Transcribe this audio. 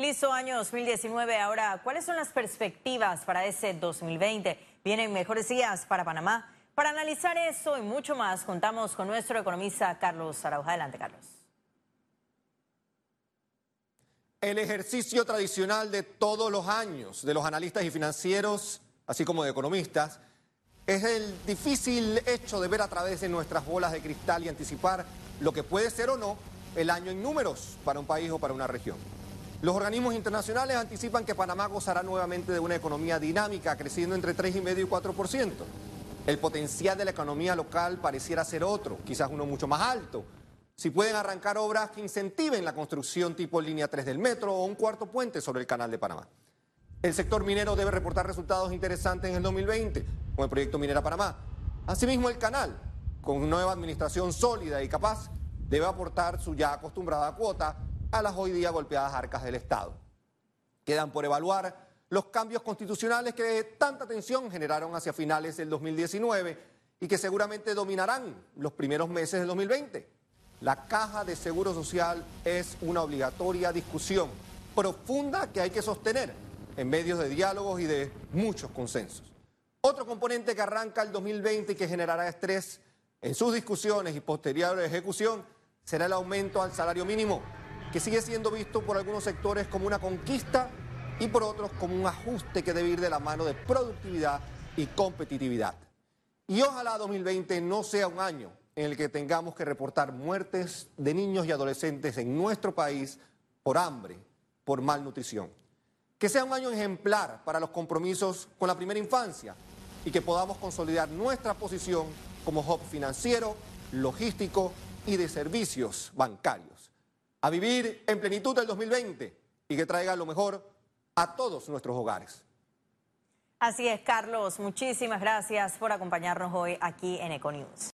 Listo, año 2019. Ahora, ¿cuáles son las perspectivas para ese 2020? ¿Vienen mejores días para Panamá? Para analizar eso y mucho más, contamos con nuestro economista Carlos Arauja. Adelante, Carlos. El ejercicio tradicional de todos los años de los analistas y financieros, así como de economistas, es el difícil hecho de ver a través de nuestras bolas de cristal y anticipar lo que puede ser o no el año en números para un país o para una región. Los organismos internacionales anticipan que Panamá gozará nuevamente de una economía dinámica, creciendo entre 3,5 y 4%. El potencial de la economía local pareciera ser otro, quizás uno mucho más alto. Si pueden arrancar obras que incentiven la construcción tipo línea 3 del metro o un cuarto puente sobre el canal de Panamá. El sector minero debe reportar resultados interesantes en el 2020 con el proyecto Minera Panamá. Asimismo, el canal, con nueva administración sólida y capaz, debe aportar su ya acostumbrada cuota a las hoy día golpeadas arcas del Estado. Quedan por evaluar los cambios constitucionales que tanta tensión generaron hacia finales del 2019 y que seguramente dominarán los primeros meses del 2020. La caja de seguro social es una obligatoria discusión profunda que hay que sostener en medios de diálogos y de muchos consensos. Otro componente que arranca el 2020 y que generará estrés en sus discusiones y posterior ejecución será el aumento al salario mínimo que sigue siendo visto por algunos sectores como una conquista y por otros como un ajuste que debe ir de la mano de productividad y competitividad. Y ojalá 2020 no sea un año en el que tengamos que reportar muertes de niños y adolescentes en nuestro país por hambre, por malnutrición. Que sea un año ejemplar para los compromisos con la primera infancia y que podamos consolidar nuestra posición como hub financiero, logístico y de servicios bancarios a vivir en plenitud el 2020 y que traiga lo mejor a todos nuestros hogares. Así es, Carlos. Muchísimas gracias por acompañarnos hoy aquí en Econews.